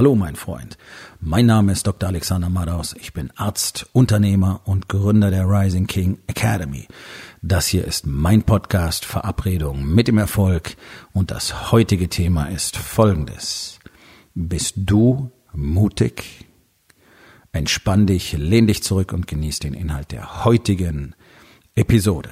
Hallo mein Freund, mein Name ist Dr. Alexander Madaus, ich bin Arzt, Unternehmer und Gründer der Rising King Academy. Das hier ist mein Podcast Verabredung mit dem Erfolg und das heutige Thema ist folgendes. Bist du mutig? Entspann dich, lehn dich zurück und genieß den Inhalt der heutigen Episode.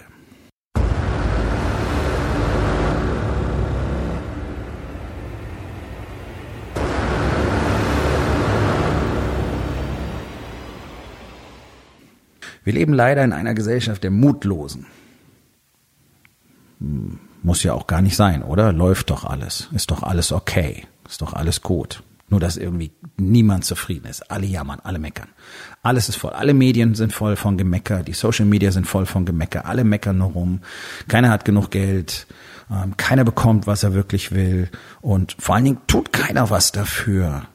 Wir leben leider in einer Gesellschaft der Mutlosen. Hm, muss ja auch gar nicht sein, oder? Läuft doch alles. Ist doch alles okay. Ist doch alles gut. Nur, dass irgendwie niemand zufrieden ist. Alle jammern, alle meckern. Alles ist voll. Alle Medien sind voll von Gemecker. Die Social Media sind voll von Gemecker. Alle meckern nur rum. Keiner hat genug Geld. Ähm, keiner bekommt, was er wirklich will. Und vor allen Dingen tut keiner was dafür,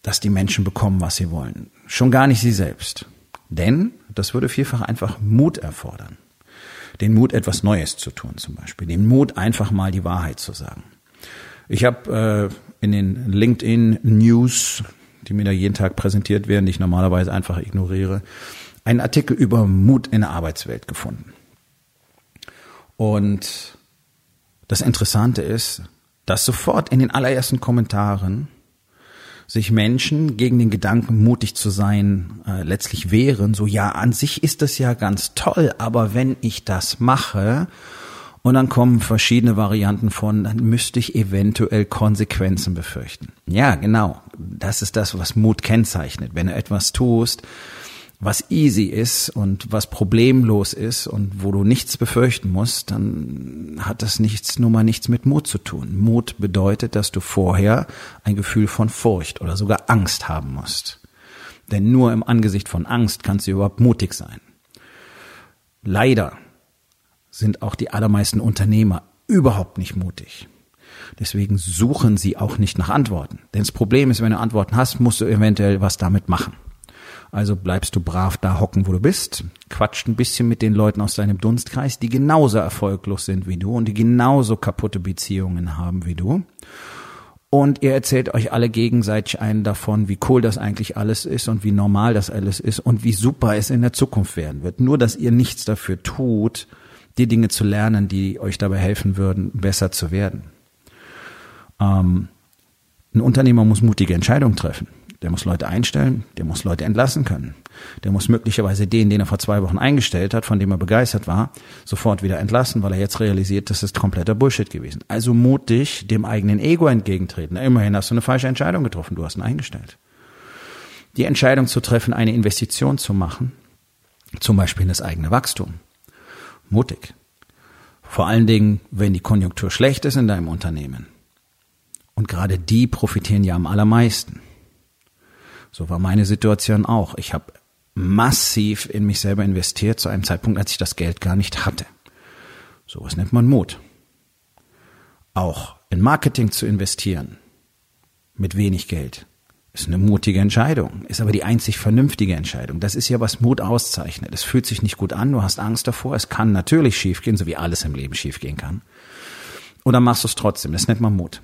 dass die Menschen bekommen, was sie wollen. Schon gar nicht sie selbst. Denn das würde vielfach einfach Mut erfordern. Den Mut, etwas Neues zu tun zum Beispiel. Den Mut, einfach mal die Wahrheit zu sagen. Ich habe äh, in den LinkedIn News, die mir da jeden Tag präsentiert werden, die ich normalerweise einfach ignoriere, einen Artikel über Mut in der Arbeitswelt gefunden. Und das Interessante ist, dass sofort in den allerersten Kommentaren sich Menschen gegen den Gedanken, mutig zu sein, äh, letztlich wehren. So, ja, an sich ist das ja ganz toll, aber wenn ich das mache, und dann kommen verschiedene Varianten von, dann müsste ich eventuell Konsequenzen befürchten. Ja, genau. Das ist das, was Mut kennzeichnet. Wenn du etwas tust, was easy ist und was problemlos ist und wo du nichts befürchten musst, dann hat das nichts, nur mal nichts mit Mut zu tun. Mut bedeutet, dass du vorher ein Gefühl von Furcht oder sogar Angst haben musst. Denn nur im Angesicht von Angst kannst du überhaupt mutig sein. Leider sind auch die allermeisten Unternehmer überhaupt nicht mutig. Deswegen suchen sie auch nicht nach Antworten. Denn das Problem ist, wenn du Antworten hast, musst du eventuell was damit machen. Also bleibst du brav da hocken, wo du bist, quatscht ein bisschen mit den Leuten aus deinem Dunstkreis, die genauso erfolglos sind wie du und die genauso kaputte Beziehungen haben wie du. Und ihr erzählt euch alle gegenseitig einen davon, wie cool das eigentlich alles ist und wie normal das alles ist und wie super es in der Zukunft werden wird. Nur, dass ihr nichts dafür tut, die Dinge zu lernen, die euch dabei helfen würden, besser zu werden. Ähm, ein Unternehmer muss mutige Entscheidungen treffen. Der muss Leute einstellen, der muss Leute entlassen können. Der muss möglicherweise den, den er vor zwei Wochen eingestellt hat, von dem er begeistert war, sofort wieder entlassen, weil er jetzt realisiert, das ist kompletter Bullshit gewesen. Also mutig dem eigenen Ego entgegentreten. Immerhin hast du eine falsche Entscheidung getroffen, du hast ihn eingestellt. Die Entscheidung zu treffen, eine Investition zu machen, zum Beispiel in das eigene Wachstum. Mutig. Vor allen Dingen, wenn die Konjunktur schlecht ist in deinem Unternehmen. Und gerade die profitieren ja am allermeisten. So war meine Situation auch. Ich habe massiv in mich selber investiert zu einem Zeitpunkt, als ich das Geld gar nicht hatte. So was nennt man Mut. Auch in Marketing zu investieren mit wenig Geld ist eine mutige Entscheidung, ist aber die einzig vernünftige Entscheidung. Das ist ja, was Mut auszeichnet. Es fühlt sich nicht gut an, du hast Angst davor, es kann natürlich schiefgehen, so wie alles im Leben schiefgehen kann. Oder machst du es trotzdem, das nennt man Mut.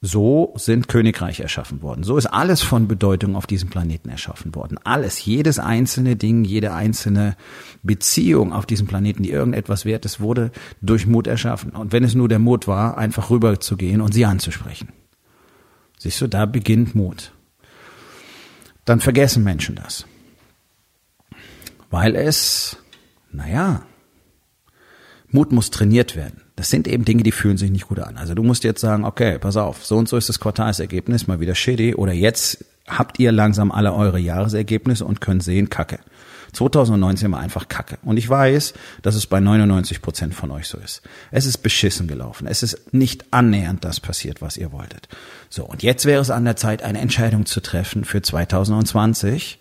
So sind Königreiche erschaffen worden. So ist alles von Bedeutung auf diesem Planeten erschaffen worden. Alles, jedes einzelne Ding, jede einzelne Beziehung auf diesem Planeten, die irgendetwas wert ist, wurde durch Mut erschaffen. Und wenn es nur der Mut war, einfach rüberzugehen und sie anzusprechen. Siehst du, da beginnt Mut. Dann vergessen Menschen das. Weil es, naja, Mut muss trainiert werden. Das sind eben Dinge, die fühlen sich nicht gut an. Also du musst jetzt sagen, okay, pass auf, so und so ist das Quartalsergebnis, mal wieder shitty. Oder jetzt habt ihr langsam alle eure Jahresergebnisse und könnt sehen, kacke. 2019 war einfach kacke. Und ich weiß, dass es bei 99 Prozent von euch so ist. Es ist beschissen gelaufen. Es ist nicht annähernd das passiert, was ihr wolltet. So, und jetzt wäre es an der Zeit, eine Entscheidung zu treffen für 2020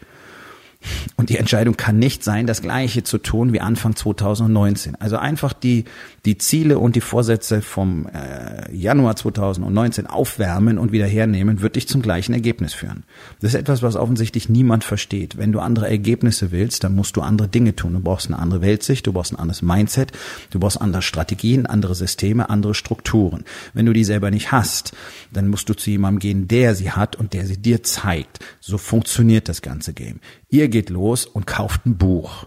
Und die Entscheidung kann nicht sein, das Gleiche zu tun wie Anfang 2019. Also einfach die, die Ziele und die Vorsätze vom äh, Januar 2019 aufwärmen und wieder hernehmen, wird dich zum gleichen Ergebnis führen. Das ist etwas, was offensichtlich niemand versteht. Wenn du andere Ergebnisse willst, dann musst du andere Dinge tun. Du brauchst eine andere Weltsicht, du brauchst ein anderes Mindset, du brauchst andere Strategien, andere Systeme, andere Strukturen. Wenn du die selber nicht hast, dann musst du zu jemandem gehen, der sie hat und der sie dir zeigt. So funktioniert das ganze Game. Ihr geht los und kauft ein Buch.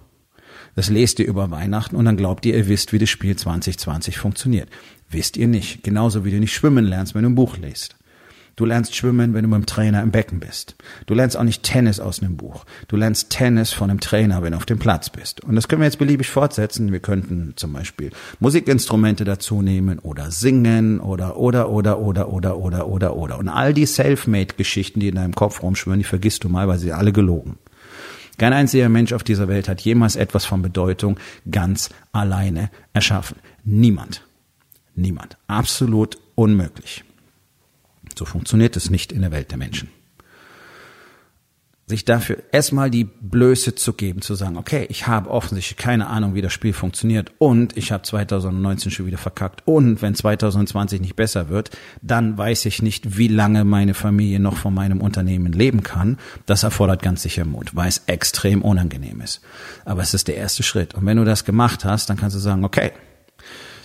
Das lest ihr über Weihnachten und dann glaubt ihr, ihr wisst, wie das Spiel 2020 funktioniert. Wisst ihr nicht. Genauso wie du nicht schwimmen lernst, wenn du ein Buch liest. Du lernst schwimmen, wenn du mit dem Trainer im Becken bist. Du lernst auch nicht Tennis aus einem Buch. Du lernst Tennis von einem Trainer, wenn du auf dem Platz bist. Und das können wir jetzt beliebig fortsetzen. Wir könnten zum Beispiel Musikinstrumente dazu nehmen oder singen oder, oder, oder, oder, oder, oder, oder, oder. Und all die Selfmade-Geschichten, die in deinem Kopf rumschwören, die vergisst du mal, weil sie alle gelogen. Kein einziger Mensch auf dieser Welt hat jemals etwas von Bedeutung ganz alleine erschaffen. Niemand. Niemand. Absolut unmöglich. So funktioniert es nicht in der Welt der Menschen. Sich dafür erstmal die Blöße zu geben, zu sagen, okay, ich habe offensichtlich keine Ahnung, wie das Spiel funktioniert und ich habe 2019 schon wieder verkackt und wenn 2020 nicht besser wird, dann weiß ich nicht, wie lange meine Familie noch von meinem Unternehmen leben kann. Das erfordert ganz sicher Mut, weil es extrem unangenehm ist. Aber es ist der erste Schritt. Und wenn du das gemacht hast, dann kannst du sagen, okay,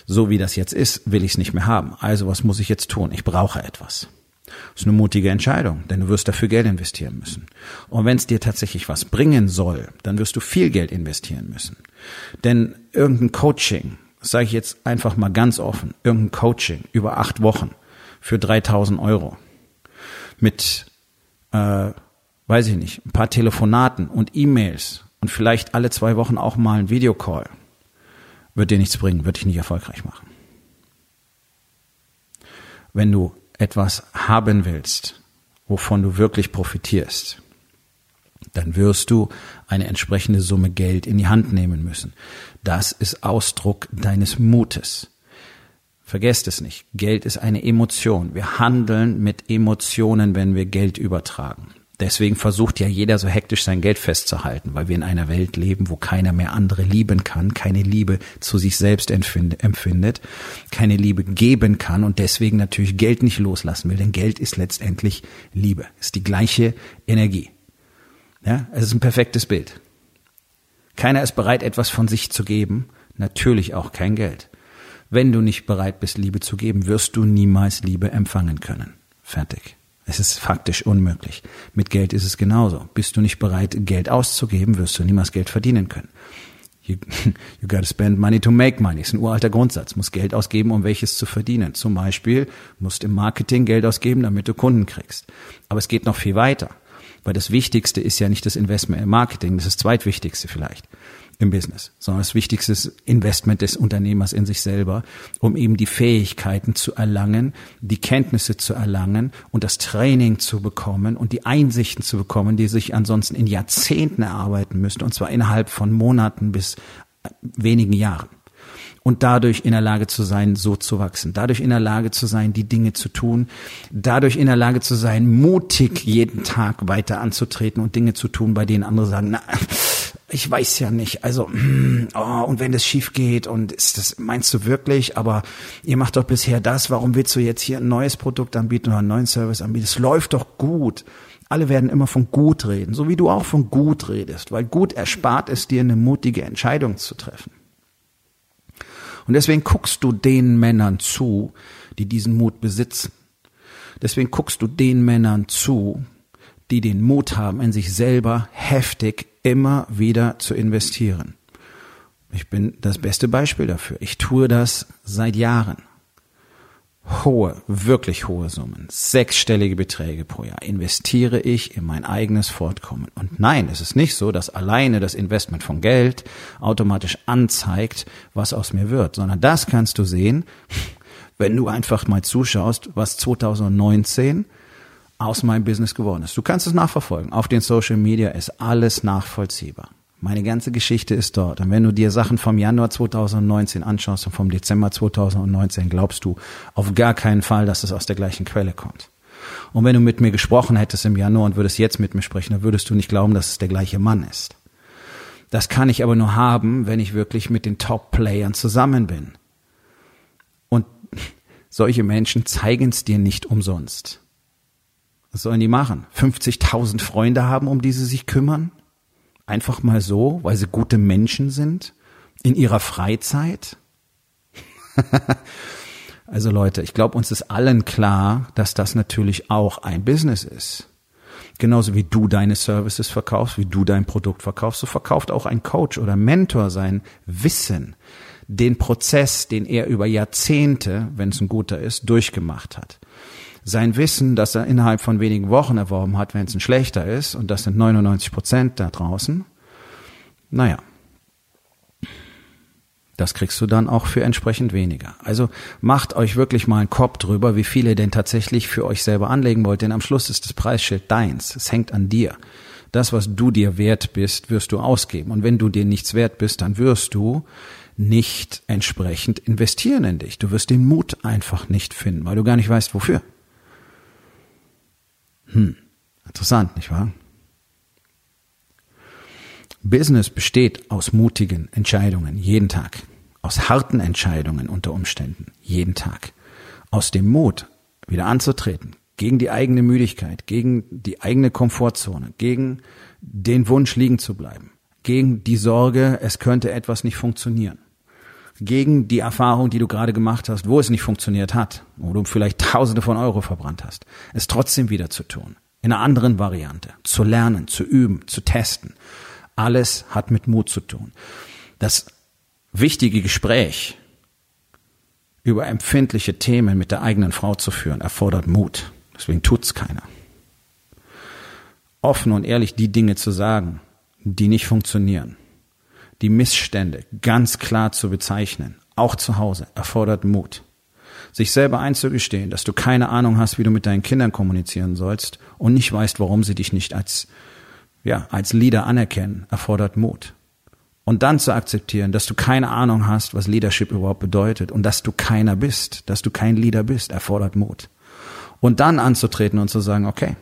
so wie das jetzt ist, will ich es nicht mehr haben. Also was muss ich jetzt tun? Ich brauche etwas. Das ist eine mutige Entscheidung, denn du wirst dafür Geld investieren müssen. Und wenn es dir tatsächlich was bringen soll, dann wirst du viel Geld investieren müssen. Denn irgendein Coaching, das sage ich jetzt einfach mal ganz offen, irgendein Coaching über acht Wochen für 3000 Euro mit, äh, weiß ich nicht, ein paar Telefonaten und E-Mails und vielleicht alle zwei Wochen auch mal ein Videocall, wird dir nichts bringen, wird dich nicht erfolgreich machen. Wenn du etwas haben willst, wovon du wirklich profitierst, dann wirst du eine entsprechende Summe Geld in die Hand nehmen müssen. Das ist Ausdruck deines Mutes. Vergesst es nicht. Geld ist eine Emotion. Wir handeln mit Emotionen, wenn wir Geld übertragen. Deswegen versucht ja jeder so hektisch sein Geld festzuhalten, weil wir in einer Welt leben, wo keiner mehr andere lieben kann, keine Liebe zu sich selbst empfindet, keine Liebe geben kann und deswegen natürlich Geld nicht loslassen will, denn Geld ist letztendlich Liebe, ist die gleiche Energie. Ja, es ist ein perfektes Bild. Keiner ist bereit, etwas von sich zu geben, natürlich auch kein Geld. Wenn du nicht bereit bist, Liebe zu geben, wirst du niemals Liebe empfangen können. Fertig. Es ist faktisch unmöglich. Mit Geld ist es genauso. Bist du nicht bereit, Geld auszugeben, wirst du niemals Geld verdienen können. You, you gotta spend money to make money. Ist ein uralter Grundsatz. Muss Geld ausgeben, um welches zu verdienen. Zum Beispiel musst im Marketing Geld ausgeben, damit du Kunden kriegst. Aber es geht noch viel weiter. Weil das Wichtigste ist ja nicht das Investment im Marketing, das ist das zweitwichtigste vielleicht im Business, sondern das wichtigste ist Investment des Unternehmers in sich selber, um eben die Fähigkeiten zu erlangen, die Kenntnisse zu erlangen und das Training zu bekommen und die Einsichten zu bekommen, die sich ansonsten in Jahrzehnten erarbeiten müssten, und zwar innerhalb von Monaten bis wenigen Jahren. Und dadurch in der Lage zu sein, so zu wachsen, dadurch in der Lage zu sein, die Dinge zu tun, dadurch in der Lage zu sein, mutig jeden Tag weiter anzutreten und Dinge zu tun, bei denen andere sagen, na, ich weiß ja nicht, also, oh, und wenn das schief geht und ist das, meinst du wirklich, aber ihr macht doch bisher das, warum willst du jetzt hier ein neues Produkt anbieten oder einen neuen Service anbieten? Es läuft doch gut. Alle werden immer von gut reden, so wie du auch von gut redest, weil gut erspart es dir, eine mutige Entscheidung zu treffen. Und deswegen guckst du den Männern zu, die diesen Mut besitzen. Deswegen guckst du den Männern zu, die den Mut haben, in sich selber heftig immer wieder zu investieren. Ich bin das beste Beispiel dafür. Ich tue das seit Jahren hohe, wirklich hohe Summen, sechsstellige Beträge pro Jahr investiere ich in mein eigenes Fortkommen. Und nein, es ist nicht so, dass alleine das Investment von Geld automatisch anzeigt, was aus mir wird, sondern das kannst du sehen, wenn du einfach mal zuschaust, was 2019 aus meinem Business geworden ist. Du kannst es nachverfolgen. Auf den Social Media ist alles nachvollziehbar. Meine ganze Geschichte ist dort. Und wenn du dir Sachen vom Januar 2019 anschaust und vom Dezember 2019, glaubst du auf gar keinen Fall, dass es aus der gleichen Quelle kommt. Und wenn du mit mir gesprochen hättest im Januar und würdest jetzt mit mir sprechen, dann würdest du nicht glauben, dass es der gleiche Mann ist. Das kann ich aber nur haben, wenn ich wirklich mit den Top-Playern zusammen bin. Und solche Menschen zeigen es dir nicht umsonst. Was sollen die machen? 50.000 Freunde haben, um die sie sich kümmern? Einfach mal so, weil sie gute Menschen sind? In ihrer Freizeit? also Leute, ich glaube, uns ist allen klar, dass das natürlich auch ein Business ist. Genauso wie du deine Services verkaufst, wie du dein Produkt verkaufst, so verkauft auch ein Coach oder Mentor sein Wissen, den Prozess, den er über Jahrzehnte, wenn es ein guter ist, durchgemacht hat sein Wissen, das er innerhalb von wenigen Wochen erworben hat, wenn es ein schlechter ist, und das sind 99 Prozent da draußen, naja, das kriegst du dann auch für entsprechend weniger. Also macht euch wirklich mal einen Kopf drüber, wie viel ihr denn tatsächlich für euch selber anlegen wollt, denn am Schluss ist das Preisschild deins. Es hängt an dir. Das, was du dir wert bist, wirst du ausgeben. Und wenn du dir nichts wert bist, dann wirst du nicht entsprechend investieren in dich. Du wirst den Mut einfach nicht finden, weil du gar nicht weißt, wofür. Hm, interessant, nicht wahr? Business besteht aus mutigen Entscheidungen jeden Tag, aus harten Entscheidungen unter Umständen jeden Tag, aus dem Mut, wieder anzutreten, gegen die eigene Müdigkeit, gegen die eigene Komfortzone, gegen den Wunsch liegen zu bleiben, gegen die Sorge, es könnte etwas nicht funktionieren gegen die Erfahrung, die du gerade gemacht hast, wo es nicht funktioniert hat, wo du vielleicht Tausende von Euro verbrannt hast, es trotzdem wieder zu tun, in einer anderen Variante, zu lernen, zu üben, zu testen. Alles hat mit Mut zu tun. Das wichtige Gespräch über empfindliche Themen mit der eigenen Frau zu führen, erfordert Mut. Deswegen tut's keiner. Offen und ehrlich die Dinge zu sagen, die nicht funktionieren die Missstände ganz klar zu bezeichnen, auch zu Hause, erfordert Mut. Sich selber einzugestehen, dass du keine Ahnung hast, wie du mit deinen Kindern kommunizieren sollst und nicht weißt, warum sie dich nicht als, ja, als Leader anerkennen, erfordert Mut. Und dann zu akzeptieren, dass du keine Ahnung hast, was Leadership überhaupt bedeutet und dass du keiner bist, dass du kein Leader bist, erfordert Mut. Und dann anzutreten und zu sagen, okay,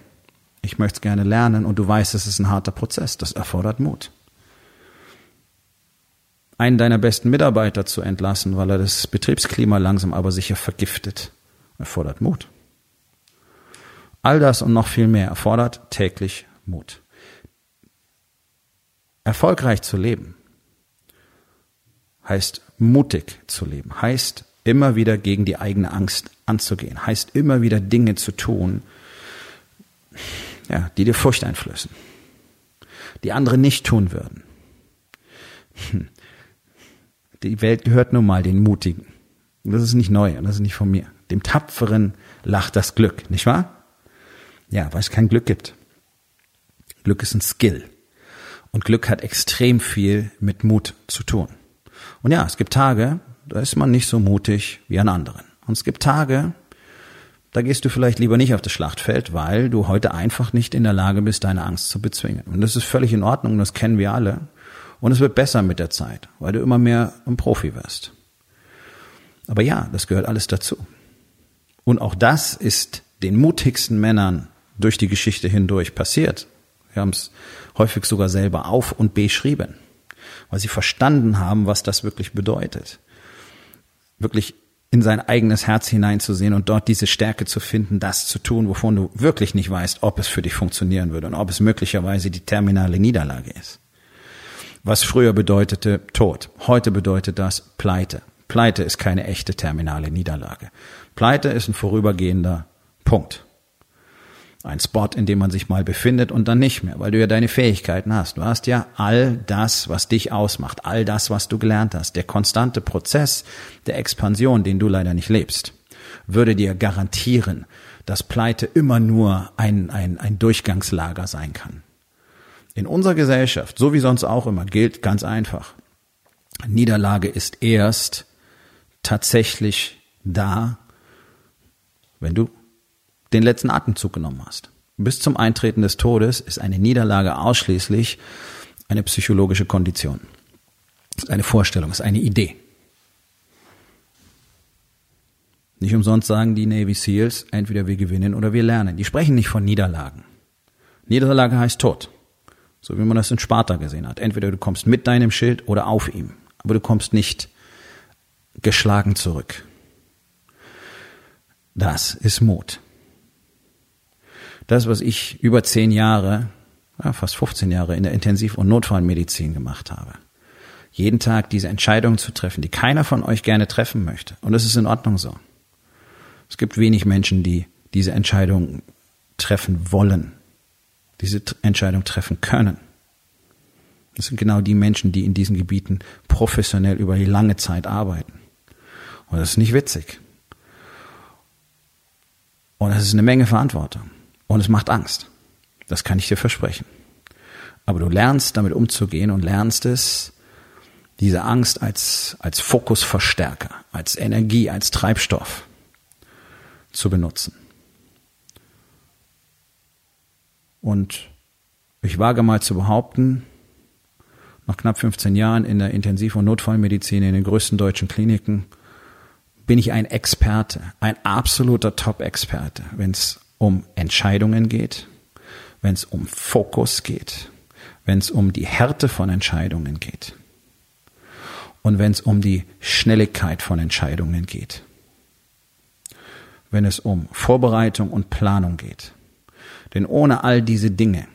ich möchte es gerne lernen und du weißt, es ist ein harter Prozess, das erfordert Mut einen deiner besten Mitarbeiter zu entlassen, weil er das Betriebsklima langsam aber sicher vergiftet, erfordert Mut. All das und noch viel mehr erfordert täglich Mut. Erfolgreich zu leben heißt mutig zu leben, heißt immer wieder gegen die eigene Angst anzugehen, heißt immer wieder Dinge zu tun, ja, die dir Furcht einflößen, die andere nicht tun würden. Hm. Die Welt gehört nun mal den Mutigen. das ist nicht neu und das ist nicht von mir. Dem Tapferen lacht das Glück, nicht wahr? Ja, weil es kein Glück gibt. Glück ist ein Skill. Und Glück hat extrem viel mit Mut zu tun. Und ja, es gibt Tage, da ist man nicht so mutig wie an anderen. Und es gibt Tage, da gehst du vielleicht lieber nicht auf das Schlachtfeld, weil du heute einfach nicht in der Lage bist, deine Angst zu bezwingen. Und das ist völlig in Ordnung, das kennen wir alle. Und es wird besser mit der Zeit, weil du immer mehr ein Profi wirst. Aber ja, das gehört alles dazu. Und auch das ist den mutigsten Männern durch die Geschichte hindurch passiert. Wir haben es häufig sogar selber auf und beschrieben, weil sie verstanden haben, was das wirklich bedeutet. Wirklich in sein eigenes Herz hineinzusehen und dort diese Stärke zu finden, das zu tun, wovon du wirklich nicht weißt, ob es für dich funktionieren würde und ob es möglicherweise die terminale Niederlage ist was früher bedeutete Tod. Heute bedeutet das Pleite. Pleite ist keine echte terminale Niederlage. Pleite ist ein vorübergehender Punkt. Ein Spot, in dem man sich mal befindet und dann nicht mehr, weil du ja deine Fähigkeiten hast. Du hast ja all das, was dich ausmacht, all das, was du gelernt hast. Der konstante Prozess der Expansion, den du leider nicht lebst, würde dir garantieren, dass Pleite immer nur ein, ein, ein Durchgangslager sein kann. In unserer Gesellschaft, so wie sonst auch immer, gilt ganz einfach. Niederlage ist erst tatsächlich da, wenn du den letzten Atemzug genommen hast. Bis zum Eintreten des Todes ist eine Niederlage ausschließlich eine psychologische Kondition. Ist eine Vorstellung, ist eine Idee. Nicht umsonst sagen die Navy SEALs, entweder wir gewinnen oder wir lernen. Die sprechen nicht von Niederlagen. Niederlage heißt Tod. So wie man das in Sparta gesehen hat. Entweder du kommst mit deinem Schild oder auf ihm. Aber du kommst nicht geschlagen zurück. Das ist Mut. Das, was ich über zehn Jahre, ja, fast 15 Jahre in der Intensiv- und Notfallmedizin gemacht habe. Jeden Tag diese Entscheidungen zu treffen, die keiner von euch gerne treffen möchte. Und das ist in Ordnung so. Es gibt wenig Menschen, die diese Entscheidung treffen wollen, diese Entscheidung treffen können. Das sind genau die Menschen, die in diesen Gebieten professionell über die lange Zeit arbeiten. Und das ist nicht witzig. Und das ist eine Menge Verantwortung. Und es macht Angst. Das kann ich dir versprechen. Aber du lernst damit umzugehen und lernst es, diese Angst als, als Fokusverstärker, als Energie, als Treibstoff zu benutzen. Und ich wage mal zu behaupten, nach knapp 15 Jahren in der Intensiv- und Notfallmedizin in den größten deutschen Kliniken bin ich ein Experte, ein absoluter Top-Experte, wenn es um Entscheidungen geht, wenn es um Fokus geht, wenn es um die Härte von Entscheidungen geht und wenn es um die Schnelligkeit von Entscheidungen geht, wenn es um Vorbereitung und Planung geht. Denn ohne all diese Dinge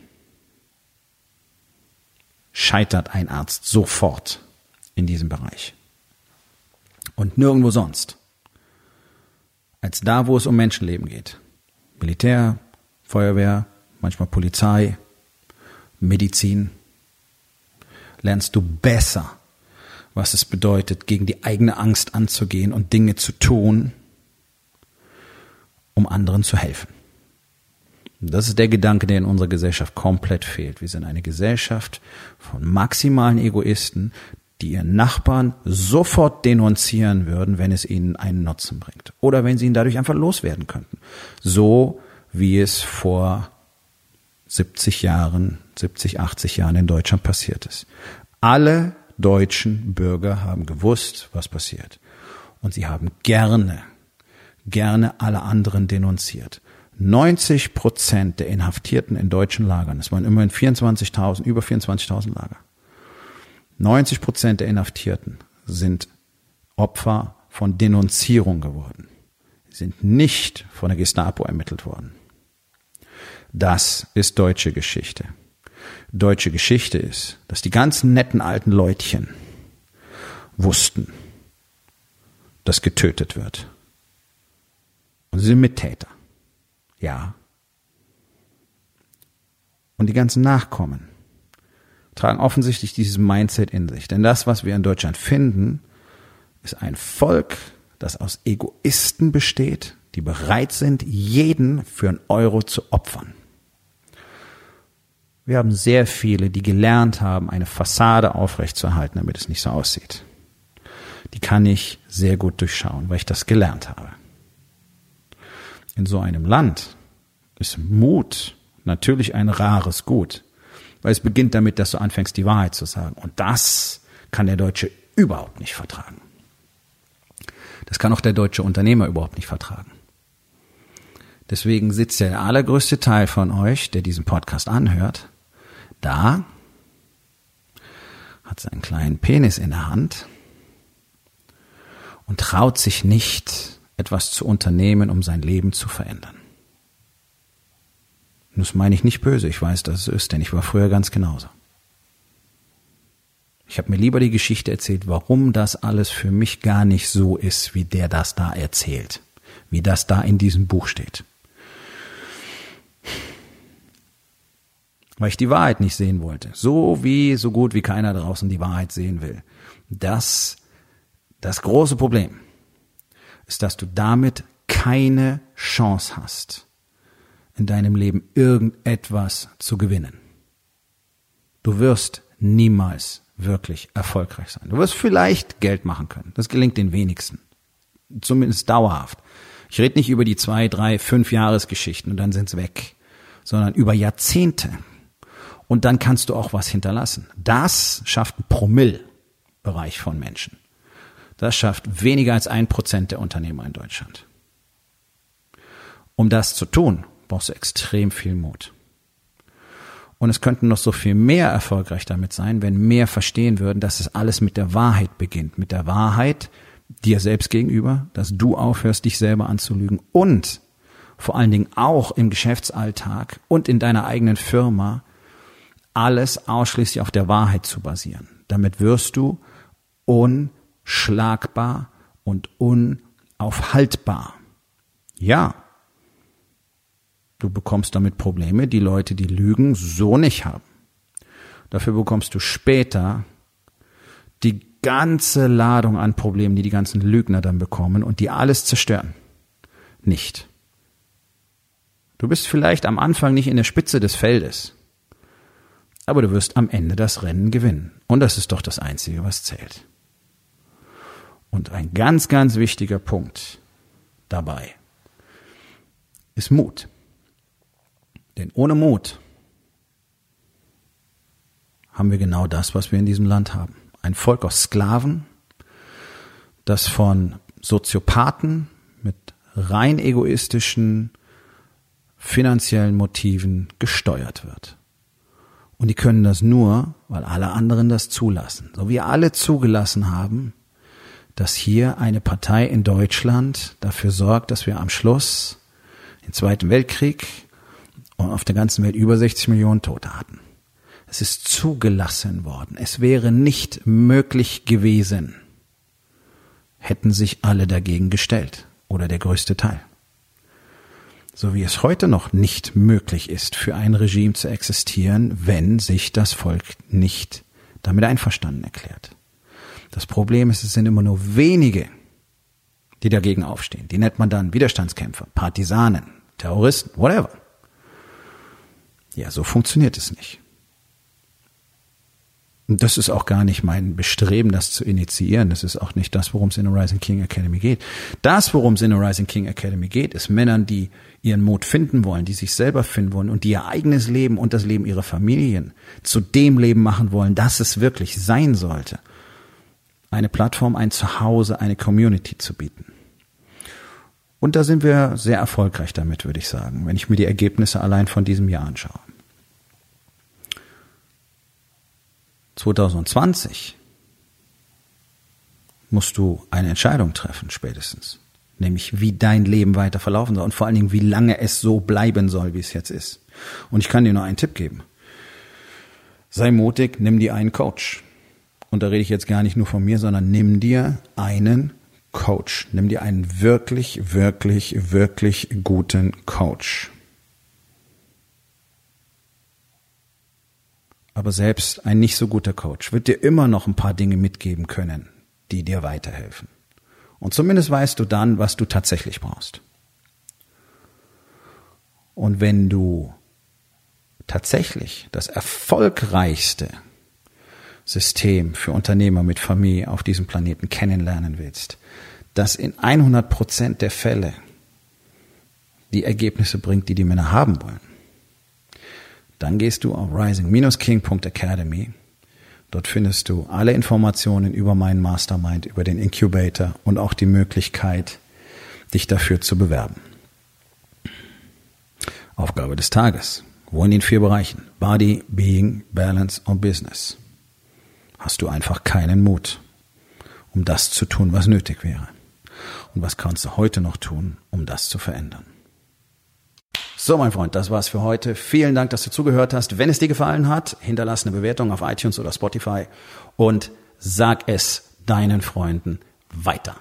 scheitert ein Arzt sofort in diesem Bereich. Und nirgendwo sonst als da, wo es um Menschenleben geht. Militär, Feuerwehr, manchmal Polizei, Medizin. Lernst du besser, was es bedeutet, gegen die eigene Angst anzugehen und Dinge zu tun, um anderen zu helfen. Das ist der Gedanke, der in unserer Gesellschaft komplett fehlt. Wir sind eine Gesellschaft von maximalen Egoisten, die ihren Nachbarn sofort denunzieren würden, wenn es ihnen einen Nutzen bringt. Oder wenn sie ihn dadurch einfach loswerden könnten. So wie es vor 70 Jahren, 70, 80 Jahren in Deutschland passiert ist. Alle deutschen Bürger haben gewusst, was passiert. Und sie haben gerne, gerne alle anderen denunziert. 90 Prozent der Inhaftierten in deutschen Lagern, es waren immerhin 24.000, über 24.000 Lager, 90 Prozent der Inhaftierten sind Opfer von Denunzierung geworden, sind nicht von der Gestapo ermittelt worden. Das ist deutsche Geschichte. Deutsche Geschichte ist, dass die ganzen netten alten Leutchen wussten, dass getötet wird. Und sie sind Mittäter. Ja. Und die ganzen Nachkommen tragen offensichtlich dieses Mindset in sich. Denn das, was wir in Deutschland finden, ist ein Volk, das aus Egoisten besteht, die bereit sind, jeden für einen Euro zu opfern. Wir haben sehr viele, die gelernt haben, eine Fassade aufrechtzuerhalten, damit es nicht so aussieht. Die kann ich sehr gut durchschauen, weil ich das gelernt habe. In so einem Land ist Mut natürlich ein rares Gut. Weil es beginnt damit, dass du anfängst, die Wahrheit zu sagen. Und das kann der Deutsche überhaupt nicht vertragen. Das kann auch der deutsche Unternehmer überhaupt nicht vertragen. Deswegen sitzt der allergrößte Teil von euch, der diesen Podcast anhört, da, hat seinen kleinen Penis in der Hand und traut sich nicht, etwas zu unternehmen, um sein Leben zu verändern. Und das meine ich nicht böse, ich weiß, dass es ist, denn ich war früher ganz genauso. Ich habe mir lieber die Geschichte erzählt, warum das alles für mich gar nicht so ist, wie der das da erzählt, wie das da in diesem Buch steht. Weil ich die Wahrheit nicht sehen wollte. So wie, so gut wie keiner draußen die Wahrheit sehen will. Das, das große Problem ist, dass du damit keine Chance hast, in deinem Leben irgendetwas zu gewinnen. Du wirst niemals wirklich erfolgreich sein. Du wirst vielleicht Geld machen können. Das gelingt den wenigsten. Zumindest dauerhaft. Ich rede nicht über die zwei, drei, fünf Jahresgeschichten und dann sind's weg, sondern über Jahrzehnte. Und dann kannst du auch was hinterlassen. Das schafft ein Promille-Bereich von Menschen. Das schafft weniger als ein Prozent der Unternehmer in Deutschland. Um das zu tun, brauchst du extrem viel Mut. Und es könnten noch so viel mehr erfolgreich damit sein, wenn mehr verstehen würden, dass es alles mit der Wahrheit beginnt. Mit der Wahrheit dir selbst gegenüber, dass du aufhörst, dich selber anzulügen und vor allen Dingen auch im Geschäftsalltag und in deiner eigenen Firma alles ausschließlich auf der Wahrheit zu basieren. Damit wirst du unschlagbar und unaufhaltbar. Ja, du bekommst damit Probleme, die Leute, die lügen, so nicht haben. Dafür bekommst du später die ganze Ladung an Problemen, die die ganzen Lügner dann bekommen und die alles zerstören. Nicht. Du bist vielleicht am Anfang nicht in der Spitze des Feldes, aber du wirst am Ende das Rennen gewinnen. Und das ist doch das Einzige, was zählt. Und ein ganz, ganz wichtiger Punkt dabei ist Mut. Denn ohne Mut haben wir genau das, was wir in diesem Land haben. Ein Volk aus Sklaven, das von Soziopathen mit rein egoistischen finanziellen Motiven gesteuert wird. Und die können das nur, weil alle anderen das zulassen. So wie alle zugelassen haben, dass hier eine Partei in Deutschland dafür sorgt, dass wir am Schluss den Zweiten Weltkrieg und auf der ganzen Welt über 60 Millionen Tote hatten. Es ist zugelassen worden. Es wäre nicht möglich gewesen, hätten sich alle dagegen gestellt oder der größte Teil. So wie es heute noch nicht möglich ist, für ein Regime zu existieren, wenn sich das Volk nicht damit einverstanden erklärt. Das Problem ist, es sind immer nur wenige, die dagegen aufstehen. Die nennt man dann Widerstandskämpfer, Partisanen, Terroristen, whatever. Ja, so funktioniert es nicht. Und das ist auch gar nicht mein Bestreben, das zu initiieren. Das ist auch nicht das, worum es in der Rising King Academy geht. Das, worum es in der Rising King Academy geht, ist Männern, die ihren Mut finden wollen, die sich selber finden wollen und die ihr eigenes Leben und das Leben ihrer Familien zu dem Leben machen wollen, das es wirklich sein sollte. Eine Plattform, ein Zuhause, eine Community zu bieten. Und da sind wir sehr erfolgreich damit, würde ich sagen, wenn ich mir die Ergebnisse allein von diesem Jahr anschaue. 2020 musst du eine Entscheidung treffen, spätestens. Nämlich, wie dein Leben weiter verlaufen soll und vor allen Dingen, wie lange es so bleiben soll, wie es jetzt ist. Und ich kann dir nur einen Tipp geben. Sei mutig, nimm dir einen Coach. Und da rede ich jetzt gar nicht nur von mir, sondern nimm dir einen Coach. Nimm dir einen wirklich, wirklich, wirklich guten Coach. Aber selbst ein nicht so guter Coach wird dir immer noch ein paar Dinge mitgeben können, die dir weiterhelfen. Und zumindest weißt du dann, was du tatsächlich brauchst. Und wenn du tatsächlich das erfolgreichste System für Unternehmer mit Familie auf diesem Planeten kennenlernen willst, das in 100 Prozent der Fälle die Ergebnisse bringt, die die Männer haben wollen, dann gehst du auf rising-king.academy. Dort findest du alle Informationen über meinen Mastermind, über den Incubator und auch die Möglichkeit, dich dafür zu bewerben. Aufgabe des Tages. Wo in vier Bereichen? Body, Being, Balance und Business. Hast du einfach keinen Mut, um das zu tun, was nötig wäre. Und was kannst du heute noch tun, um das zu verändern? So, mein Freund, das war's für heute. Vielen Dank, dass du zugehört hast. Wenn es dir gefallen hat, hinterlass eine Bewertung auf iTunes oder Spotify und sag es deinen Freunden weiter.